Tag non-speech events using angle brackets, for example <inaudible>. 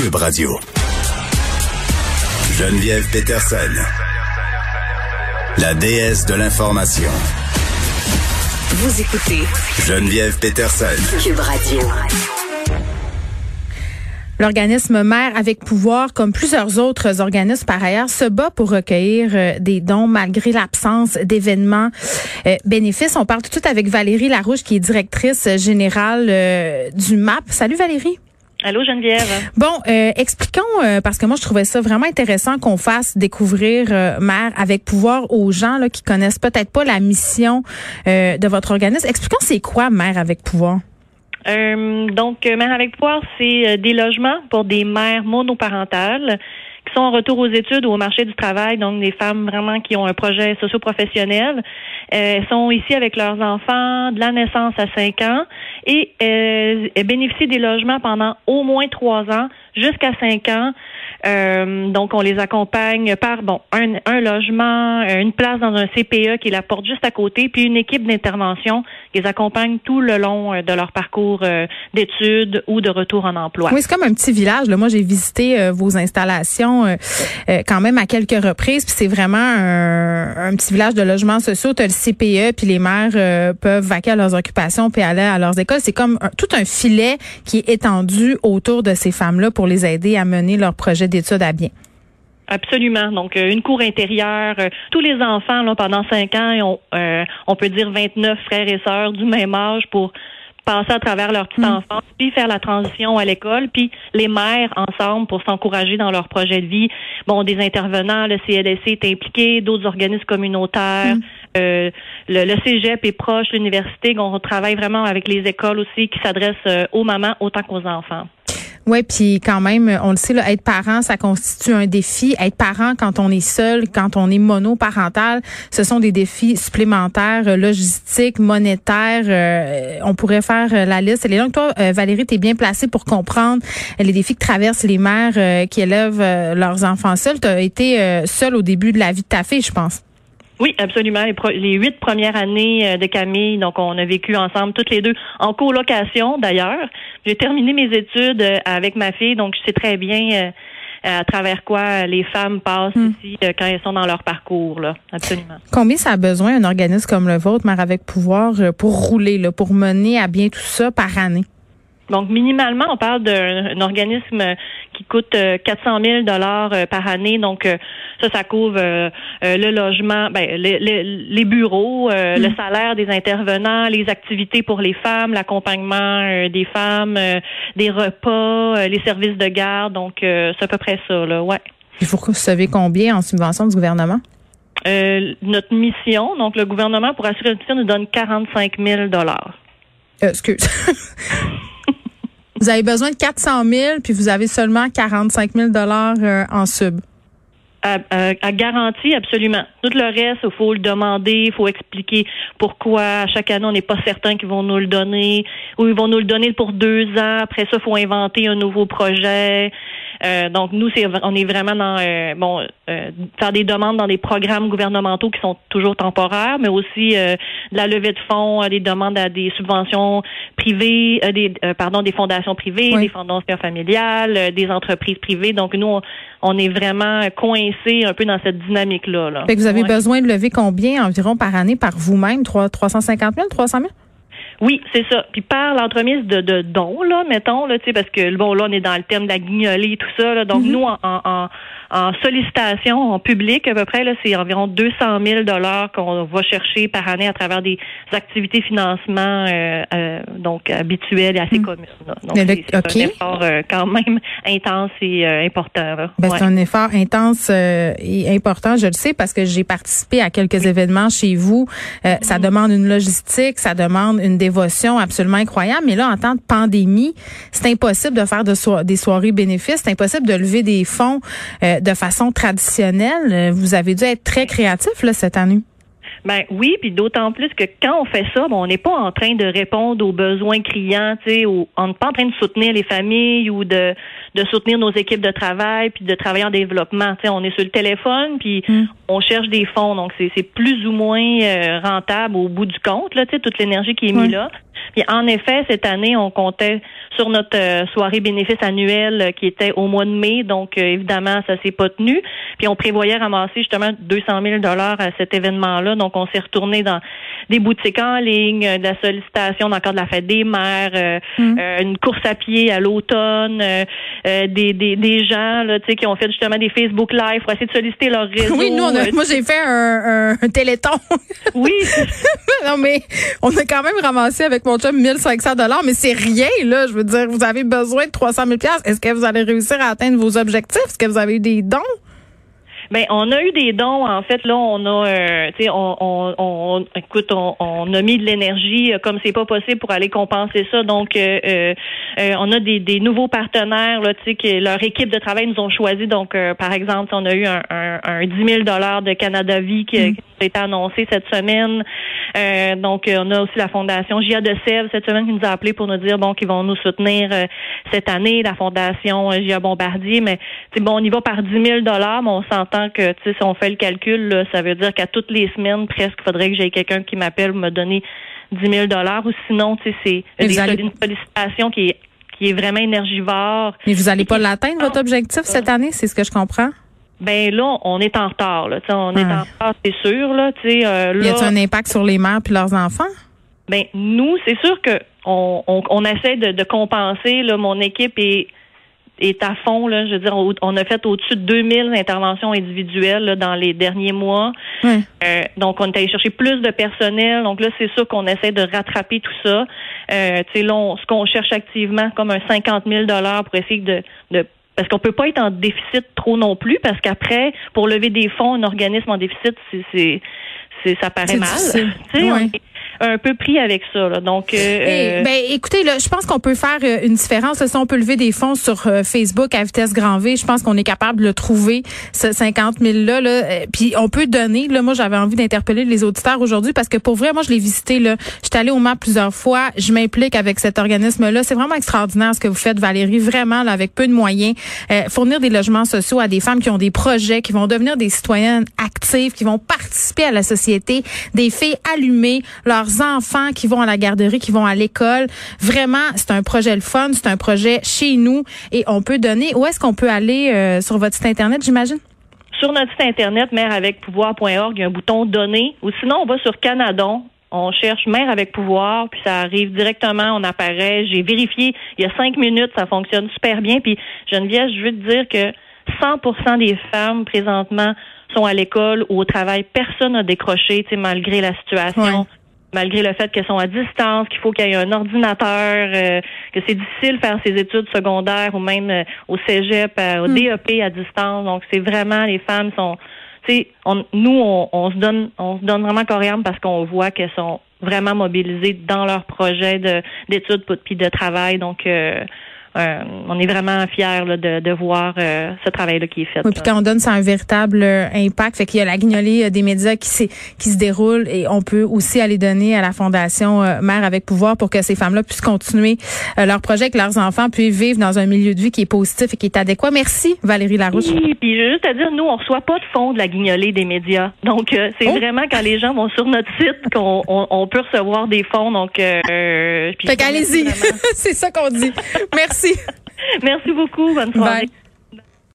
Cube Radio. Geneviève Peterson. La déesse de l'information. Vous écoutez Geneviève Peterson. Cube Radio. L'organisme Mère avec pouvoir, comme plusieurs autres organismes par ailleurs, se bat pour recueillir euh, des dons malgré l'absence d'événements euh, bénéfices. On parle tout de suite avec Valérie Larouche, qui est directrice générale euh, du MAP. Salut Valérie. Allô Geneviève? Bon, expliquons parce que moi je trouvais ça vraiment intéressant qu'on fasse découvrir Mère avec pouvoir aux gens là, qui connaissent peut-être pas la mission de votre organisme. Expliquons c'est quoi Mère avec pouvoir? Euh, donc, euh, Mère avec pouvoir, c'est euh, des logements pour des mères monoparentales qui sont en retour aux études ou au marché du travail, donc des femmes vraiment qui ont un projet socio-professionnel. elles sont ici avec leurs enfants de la naissance à 5 ans et elles bénéficient des logements pendant au moins trois ans jusqu'à 5 ans euh, donc, on les accompagne par bon un, un, logement, euh, une place dans un CPE qui la porte juste à côté, puis une équipe d'intervention qui les accompagne tout le long euh, de leur parcours d'études ou de retour en emploi. Oui, c'est comme un petit village. Là. Moi, j'ai visité vos installations quand même à quelques reprises, puis c'est vraiment un, un, petit village de logements sociaux. Tu as le CPE, puis les mères peuvent vaquer à leurs occupations puis aller à leurs écoles. C'est comme tout un filet qui est étendu autour de ces femmes-là pour les aider à mener leur projet d'études à bien. Absolument. Donc, euh, une cour intérieure. Euh, tous les enfants, là, pendant cinq ans, ont, euh, on peut dire 29 frères et sœurs du même âge pour passer à travers leur petite mm. enfance, puis faire la transition à l'école, puis les mères ensemble pour s'encourager dans leur projet de vie. Bon, des intervenants, le CLSC est impliqué, d'autres organismes communautaires, mm. le, le, Cégep est proche, l'université, on travaille vraiment avec les écoles aussi qui s'adressent aux mamans autant qu'aux enfants. Oui, puis quand même, on le sait, là, être parent, ça constitue un défi. Être parent quand on est seul, quand on est monoparental, ce sont des défis supplémentaires, euh, logistiques, monétaires. Euh, on pourrait faire euh, la liste. Et donc, toi, Valérie, tu es bien placée pour comprendre les défis que traversent les mères qui élèvent leurs enfants seuls. Tu as été seule au début de la vie de ta fille, je pense. Oui, absolument. Les, huit premières années euh, de Camille, donc on a vécu ensemble toutes les deux en colocation d'ailleurs. J'ai terminé mes études euh, avec ma fille, donc je sais très bien euh, à travers quoi les femmes passent hmm. ici quand elles sont dans leur parcours, là. Absolument. Combien ça a besoin un organisme comme le vôtre, Mère avec pouvoir, pour rouler, là, pour mener à bien tout ça par année? Donc, minimalement, on parle d'un organisme qui coûte 400 euh, 000 dollars euh, par année. Donc, euh, ça, ça couvre le logement, ben, les, bureaux, le mm. salaire des intervenants, les activités pour les femmes, l'accompagnement des femmes, des repas, les services de garde. Donc, c'est à peu près ça, là, ouais. Il faut que vous savez combien en subvention du gouvernement? notre mission, donc le gouvernement, pour assurer mission, nous donne 45 000 dollars. excuse. <laughs> Vous avez besoin de 400 000 puis vous avez seulement 45 000 dollars euh, en sub. À, à, garantie, absolument. Tout le reste, il faut le demander, il faut expliquer pourquoi. chaque année, on n'est pas certain qu'ils vont nous le donner ou ils vont nous le donner pour deux ans. Après ça, il faut inventer un nouveau projet. Euh, donc nous, c'est on est vraiment dans euh, bon euh, faire des demandes dans des programmes gouvernementaux qui sont toujours temporaires, mais aussi de la levée de fonds, des demandes à des subventions privées, des pardon des fondations privées, des fondations familiales, des entreprises privées. Donc nous, on, est vraiment coincé un peu dans cette dynamique là. là. vous avez besoin de lever combien environ par année par vous-même, 350 000, 300 000? Oui, c'est ça. Puis par l'entremise de, de dons, là, mettons, là, tu sais, parce que bon, là, on est dans le thème de la guignolée et tout ça. Là, donc, mm-hmm. nous, en, en, en, sollicitation en public, à peu près, là, c'est environ 200 000 dollars qu'on va chercher par année à travers des activités financement euh, euh, donc habituelles et assez mm. communes. Donc, c'est un effort euh, quand même intense et important. Ben, C'est un effort intense et important, je le sais, parce que j'ai participé à quelques événements chez vous. Ça mm-hmm. demande une logistique, ça demande une dévotion absolument incroyable. Mais là, en temps de pandémie, c'est impossible de faire de des soirées bénéfices. C'est impossible de lever des fonds euh, de façon traditionnelle. Vous avez dû être très créatif là, cette année. Ben oui, puis d'autant plus que quand on fait ça, on n'est pas en train de répondre aux besoins criants, tu sais, on n'est pas en train de soutenir les familles ou de de soutenir nos équipes de travail, puis de travailler en développement. sais, on est sur le téléphone, puis Mm. on cherche des fonds, donc c'est c'est plus ou moins euh, rentable au bout du compte, là, tu sais, toute l'énergie qui est mise là. Puis en effet, cette année, on comptait sur notre euh, soirée bénéfice annuelle euh, qui était au mois de mai, donc euh, évidemment, ça s'est pas tenu. Puis on prévoyait ramasser justement 200 000 dollars à cet événement-là, donc on s'est retourné dans des boutiques en ligne, de la sollicitation cadre de la fête des mères, euh, Mm. euh, une course à pied à l'automne, euh, euh, des, des, des gens là, tu sais, qui ont fait justement des Facebook Live pour essayer de solliciter leur réseau. Oui, nous, on a- euh, moi, j'ai fait un, un, un téléthon. <laughs> oui, <laughs> non, mais on a quand même ramassé avec mon chum 1500 dollars, mais c'est rien, là. Je veux dire, vous avez besoin de 300 000 Est-ce que vous allez réussir à atteindre vos objectifs? Est-ce que vous avez eu des dons? Ben, on a eu des dons. En fait, là, on a, euh, tu sais, on, on, on- écoute, on, on a mis de l'énergie euh, comme c'est pas possible pour aller compenser ça. Donc, euh, euh, on a des, des nouveaux partenaires, là, tu sais, que leur équipe de travail nous ont choisi. Donc, euh, par exemple, on a eu un, un, un 10 000 dollars de Canada Vie qui, qui a été annoncé cette semaine. Euh, donc, on a aussi la fondation Gia de Sèvres cette semaine qui nous a appelé pour nous dire bon qu'ils vont nous soutenir euh, cette année. La fondation Gia Bombardier, mais c'est bon, on y va par 10 000 dollars, mais on s'entend que tu sais, si on fait le calcul, là, ça veut dire qu'à toutes les semaines, presque, il faudrait que j'aie quelqu'un qui m'appelle pour me donner 10 000 dollars, ou sinon, tu sais, c'est allez- une sollicitation qui est qui est vraiment énergivore. Mais vous allez pas l'atteindre, votre objectif, cette année? C'est ce que je comprends? Ben là, on est en retard. Là, on est en retard, c'est sûr. Là, tu sais, euh, Y là, a-t-il un impact sur les mères puis leurs enfants? Ben nous, c'est sûr que on, on, on essaie de, de compenser. Là, mon équipe est est à fond. Là, je veux dire, on, a fait au-dessus de 2000 interventions individuelles là, dans les derniers mois. Oui. Euh, donc, on est allé chercher plus de personnel. Donc là, c'est sûr qu'on essaie de rattraper tout ça. Euh, tu sais, là, on- ce qu'on cherche activement, comme un 50 000 dollars pour essayer de, de parce qu'on peut pas être en déficit trop non plus, parce qu'après, pour lever des fonds, un organisme en déficit, c'est, c'est, ça paraît mal. on est un peu pris avec ça. Là. Donc, euh, Eh, euh, ben, écoutez, là, je pense qu'on peut faire euh, une différence. là. Si on peut lever des fonds sur euh, Facebook à vitesse grand V, je pense qu'on est capable de le trouver, ce 50 000 là. là. Puis on peut donner. Là, moi, j'avais envie d'interpeller les auditeurs aujourd'hui parce que pour vrai, moi, je l'ai visité. Là, j'étais allée au MAP plusieurs fois. Je m'implique avec cet organisme-là. C'est vraiment extraordinaire ce que vous faites, Valérie. Vraiment, là, avec peu de moyens, euh, fournir des logements sociaux à des femmes qui ont des projets, qui vont devenir des citoyennes actives, qui vont participer à la société, des filles allumées, leurs enfants qui vont à la garderie, qui vont à l'école. Vraiment, c'est un projet le fun, c'est un projet chez nous et on peut donner. Où est-ce qu'on peut aller euh, sur votre site internet, j'imagine? sur notre site internet mèreavecpouvoir.org, il y a un bouton donner. Ou sinon, on va sur Canadon. On cherche mère avec pouvoir, puis ça arrive directement, on apparaît. J'ai vérifié il y a cinq minutes, ça fonctionne super bien. Puis Geneviève, je veux te dire que 100% des femmes présentement sont à l'école ou au travail. Personne n'a décroché, tu sais, malgré la situation. Ouais. Malgré le fait qu'elles sont à distance, qu'il faut qu'il y ait un ordinateur, euh, que c'est difficile de faire ses études secondaires ou même euh, au cégep, euh, au DEP à distance. Donc, c'est vraiment, les femmes sont, tu sais, on, nous, on, on se donne, on se donne vraiment coriandre parce qu'on voit qu'elles sont vraiment mobilisées dans leur projet de d'études puis de travail. Donc, euh, on est vraiment fiers là, de, de voir euh, ce travail-là qui est fait. Oui, puis quand on donne, ça un véritable euh, impact. Fait qu'il y a la guignolée euh, des médias qui, qui se déroule et on peut aussi aller donner à la Fondation euh, Mère avec pouvoir pour que ces femmes-là puissent continuer leur projet, que leurs enfants puissent vivre dans un milieu de vie qui est positif et qui est adéquat. Merci, Valérie Larouche. Oui, puis juste à dire, nous, on reçoit pas de fonds de la guignolée des médias. Donc, euh, c'est Oh. vraiment quand les gens vont sur notre site qu'on on, on peut recevoir des fonds. Donc, euh, puis Fait qu'allez-y. <laughs> C'est ça qu'on dit. Merci. <laughs> Merci beaucoup. Bonne soirée. Bye.